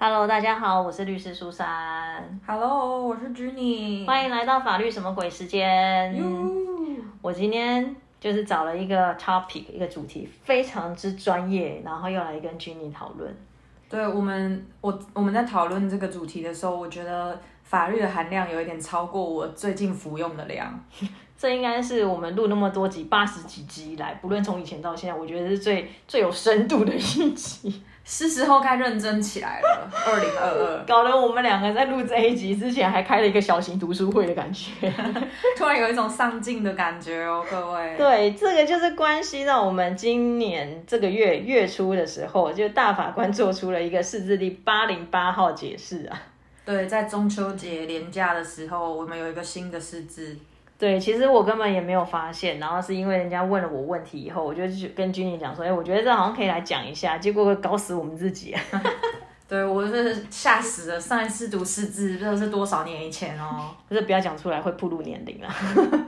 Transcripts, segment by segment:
Hello，大家好，我是律师苏珊，Hello，我是 Jenny。欢迎来到法律什么鬼时间。哟我今天就是找了一个 topic，一个主题，非常之专业，然后又来跟 Jenny 讨论。对我们，我我们在讨论这个主题的时候，我觉得法律的含量有一点超过我最近服用的量。这应该是我们录那么多集，八十几集以来，不论从以前到现在，我觉得是最最有深度的一集，是时候该认真起来了。二零二二，搞得我们两个在录这一集之前还开了一个小型读书会的感觉。突然有一种上进的感觉哦，各位。对，这个就是关系到我们今年这个月月初的时候，就大法官做出了一个释字第八零八号解释啊。对，在中秋节连假的时候，我们有一个新的释字。对，其实我根本也没有发现，然后是因为人家问了我问题以后，我就去跟君妮讲说，哎，我觉得这好像可以来讲一下，结果搞死我们自己。对我是吓死了，上一次读四字不知道是多少年以前哦。可是不要讲出来会暴露年龄啊。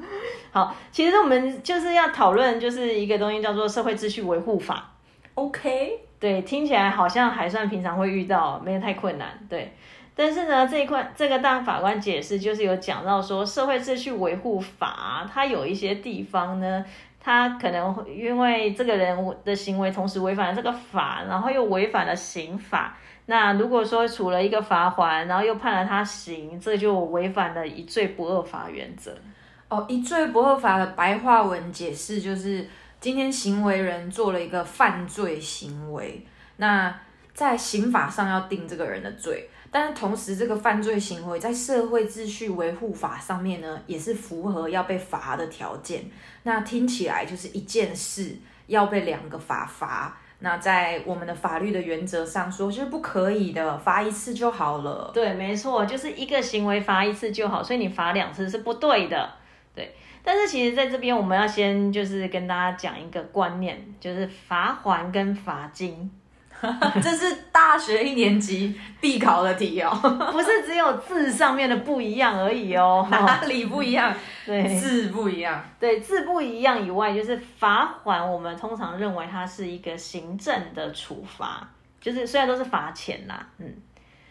好，其实我们就是要讨论就是一个东西叫做社会秩序维护法。OK，对，听起来好像还算平常会遇到，没有太困难。对，但是呢，这一块这个大法官解释就是有讲到说，社会秩序维护法它有一些地方呢，它可能会因为这个人的行为同时违反了这个法，然后又违反了刑法。那如果说处了一个罚款，然后又判了他刑，这就违反了一罪不二法原则。哦，一罪不二法的白话文解释就是，今天行为人做了一个犯罪行为，那在刑法上要定这个人的罪，但是同时这个犯罪行为在社会秩序维护法上面呢，也是符合要被罚的条件。那听起来就是一件事要被两个法罚。那在我们的法律的原则上说，就是不可以的，罚一次就好了。对，没错，就是一个行为罚一次就好，所以你罚两次是不对的。对，但是其实在这边我们要先就是跟大家讲一个观念，就是罚还跟罚金，这是大学一年级必考的题哦，不是只有字上面的不一样而已哦。哪里不一样？对，字不一样。对，字不一样以外，就是罚款，我们通常认为它是一个行政的处罚，就是虽然都是罚钱啦，嗯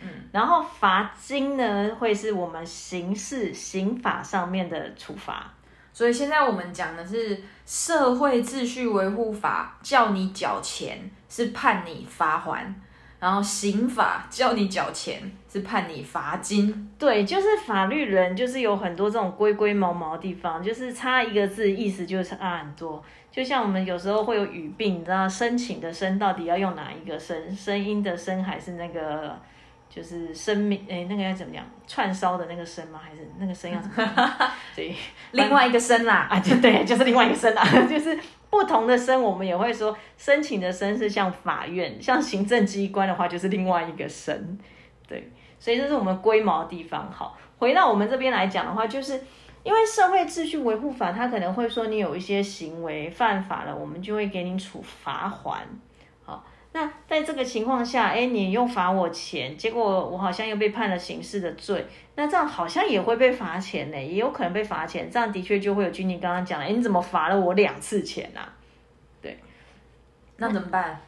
嗯，然后罚金呢，会是我们刑事刑法上面的处罚。所以现在我们讲的是社会秩序维护法，叫你缴钱是判你罚还，然后刑法叫你缴钱是判你罚金。对，就是法律人就是有很多这种龟龟毛毛的地方，就是差一个字，意思就差很多。就像我们有时候会有语病，你知道申请的申到底要用哪一个声？声音的声还是那个就是生命？哎，那个要怎么讲？串烧的那个生吗？还是那个生要怎么讲？对，另外一个生啦，啊，就对，就是另外一个生啦，就是不同的生，我们也会说申请的生是像法院，像行政机关的话就是另外一个生，对，所以这是我们龟毛的地方。好，回到我们这边来讲的话，就是因为社会秩序维护法，它可能会说你有一些行为犯法了，我们就会给你处罚还。好，那在这个情况下，哎，你又罚我钱，结果我好像又被判了刑事的罪，那这样好像也会被罚钱呢，也有可能被罚钱，这样的确就会有君妮刚刚讲的，哎，你怎么罚了我两次钱啊？对那怎么办？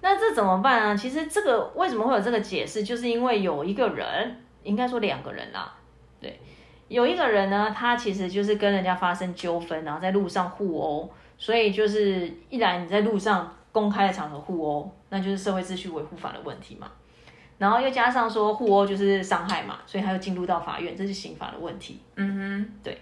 那这怎么办啊？其实这个为什么会有这个解释，就是因为有一个人，应该说两个人啦，对，有一个人呢，他其实就是跟人家发生纠纷，然后在路上互殴，所以就是一来你在路上公开的场合互殴，那就是社会秩序维护法的问题嘛，然后又加上说互殴就是伤害嘛，所以他又进入到法院，这是刑法的问题。嗯哼，对。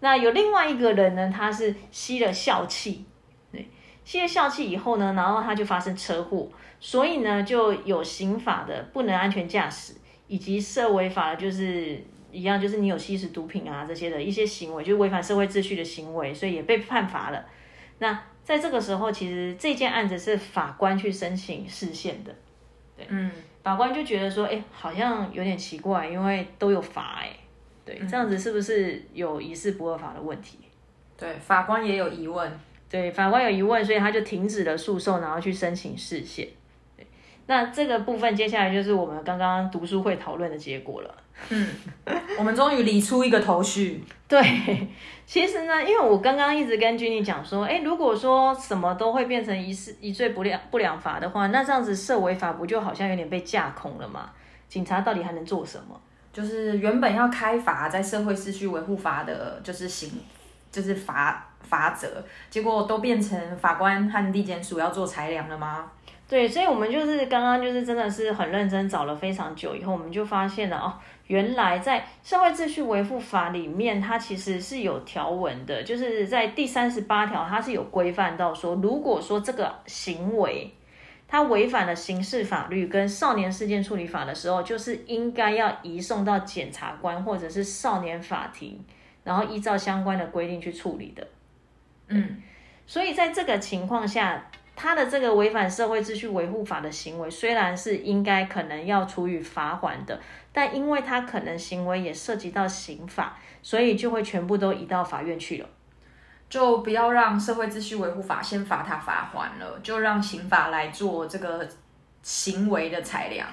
那有另外一个人呢，他是吸了笑气，对，吸了笑气以后呢，然后他就发生车祸，所以呢就有刑法的不能安全驾驶，以及涉违法的就是一样，就是你有吸食毒品啊这些的一些行为，就是违反社会秩序的行为，所以也被判罚了。那在这个时候，其实这件案子是法官去申请释宪的，对，嗯，法官就觉得说，哎，好像有点奇怪，因为都有罚，哎，对，这样子是不是有疑似不合法的问题？对，法官也有疑问。对，法官有疑问，所以他就停止了诉讼，然后去申请释宪。对，那这个部分接下来就是我们刚刚读书会讨论的结果了。嗯，我们终于理出一个头绪。对，其实呢，因为我刚刚一直跟君妮讲说，哎，如果说什么都会变成一事一罪不良不良法的话，那这样子设违法不就好像有点被架空了吗？警察到底还能做什么？就是原本要开罚在社会秩序维护法的，就是刑，就是罚罚则，结果都变成法官和地检署要做裁量了吗？对，所以我们就是刚刚就是真的是很认真找了非常久以后，我们就发现了哦，原来在社会秩序维护法里面，它其实是有条文的，就是在第三十八条，它是有规范到说，如果说这个行为它违反了刑事法律跟少年事件处理法的时候，就是应该要移送到检察官或者是少年法庭，然后依照相关的规定去处理的。嗯，所以在这个情况下。他的这个违反社会秩序维护法的行为，虽然是应该可能要处以罚款的，但因为他可能行为也涉及到刑法，所以就会全部都移到法院去了。就不要让社会秩序维护法先罚他罚款了，就让刑法来做这个行为的裁量。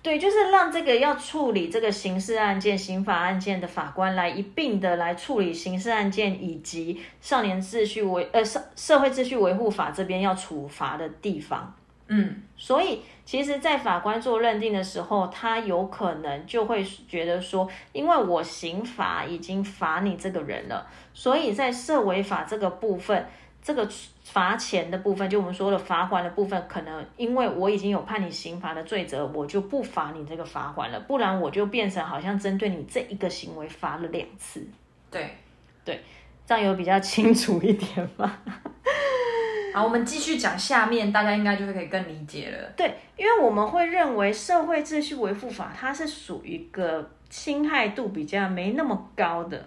对，就是让这个要处理这个刑事案件、刑法案件的法官来一并的来处理刑事案件，以及少年秩序维呃社社会秩序维护法这边要处罚的地方。嗯，所以其实，在法官做认定的时候，他有可能就会觉得说，因为我刑法已经罚你这个人了，所以在涉违法这个部分。这个罚钱的部分，就我们说的罚款的部分，可能因为我已经有判你刑罚的罪责，我就不罚你这个罚款了，不然我就变成好像针对你这一个行为罚了两次。对，对，这样有比较清楚一点吗？好，我们继续讲下面，大家应该就会可以更理解了。对，因为我们会认为社会秩序维护法它是属于一个侵害度比较没那么高的。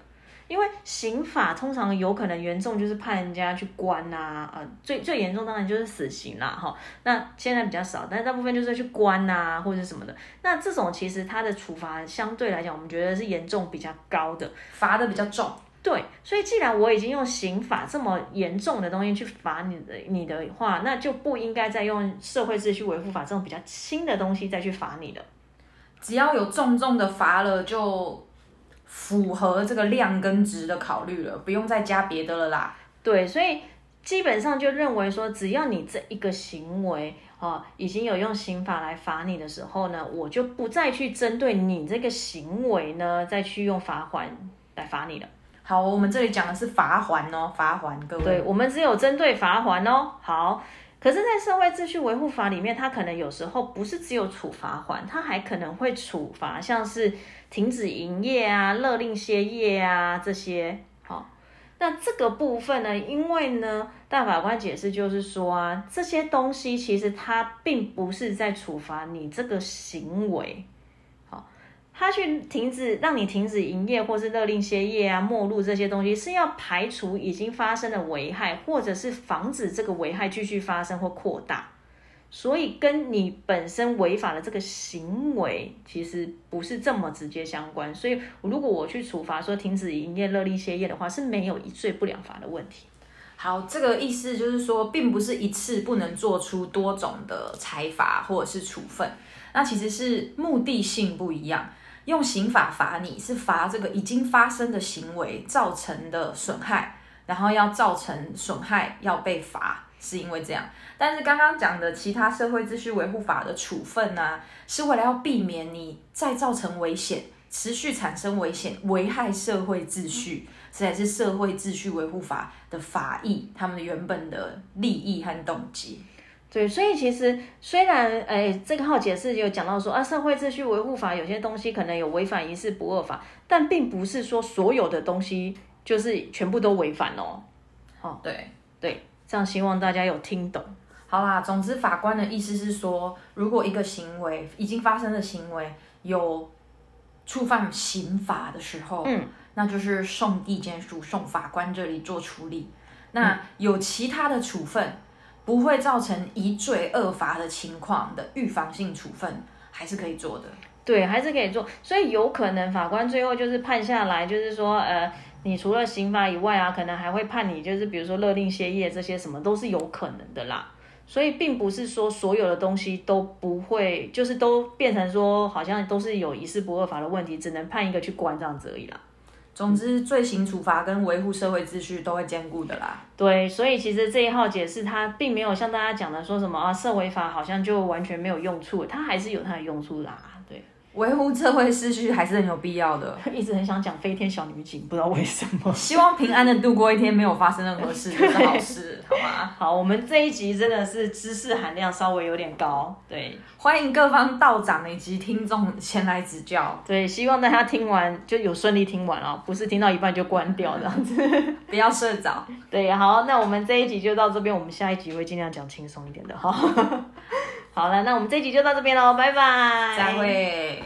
因为刑法通常有可能严重就是判人家去关呐，呃，最最严重当然就是死刑啦，哈。那现在比较少，但是大部分就是去关呐或者什么的。那这种其实它的处罚相对来讲，我们觉得是严重比较高的，罚的比较重。对，所以既然我已经用刑法这么严重的东西去罚你的你的话，那就不应该再用社会秩序维护法这种比较轻的东西再去罚你了。只要有重重的罚了就。符合这个量跟值的考虑了，不用再加别的了啦。对，所以基本上就认为说，只要你这一个行为啊，已经有用刑法来罚你的时候呢，我就不再去针对你这个行为呢，再去用罚款来罚你了。好，我们这里讲的是罚还哦，罚还各位。对，我们只有针对罚还哦。好。可是，在社会秩序维护法里面，它可能有时候不是只有处罚款，它还可能会处罚，像是停止营业啊、勒令歇业啊这些。好，那这个部分呢，因为呢，大法官解释就是说啊，这些东西其实它并不是在处罚你这个行为。他去停止，让你停止营业，或是勒令歇业啊、没入这些东西，是要排除已经发生的危害，或者是防止这个危害继续发生或扩大。所以跟你本身违法的这个行为，其实不是这么直接相关。所以如果我去处罚说停止营业、勒令歇业的话，是没有一罪不两罚的问题。好，这个意思就是说，并不是一次不能做出多种的裁罚或者是处分，那其实是目的性不一样。用刑法罚你是罚这个已经发生的行为造成的损害，然后要造成损害要被罚，是因为这样。但是刚刚讲的其他社会秩序维护法的处分呢，是为了要避免你再造成危险，持续产生危险，危害社会秩序，这才是社会秩序维护法的法益，他们原本的利益和动机。对，所以其实虽然诶，这个号解释有讲到说啊，社会秩序维护法有些东西可能有违反一事不二法，但并不是说所有的东西就是全部都违反哦。哦，对对，这样希望大家有听懂。好啦，总之法官的意思是说，如果一个行为已经发生的行为有触犯刑法的时候，嗯，那就是送地检署、送法官这里做处理。那有其他的处分。不会造成一罪二罚的情况的预防性处分还是可以做的，对，还是可以做。所以有可能法官最后就是判下来，就是说，呃，你除了刑罚以外啊，可能还会判你，就是比如说勒令歇业这些什么都是有可能的啦。所以并不是说所有的东西都不会，就是都变成说好像都是有一事不二法的问题，只能判一个去关这样子而已啦。总之，罪行处罚跟维护社会秩序都会兼顾的啦。对，所以其实这一号解释它并没有像大家讲的说什么啊，设违法好像就完全没有用处，它还是有它的用处啦。对，维护社会秩序还是很有必要的。一直很想讲飞天小女警，不知道为什么。希望平安的度过一天，没有发生任何事，就是好事，好吗？好，我们这一集真的是知识含量稍微有点高，对欢迎各方道长以及听众前来指教，对，希望大家听完就有顺利听完哦，不是听到一半就关掉这样子。不要睡着。对，好，那我们这一集就到这边，我们下一集会尽量讲轻松一点的哈。好了，那我们这集就到这边喽，拜拜，再会。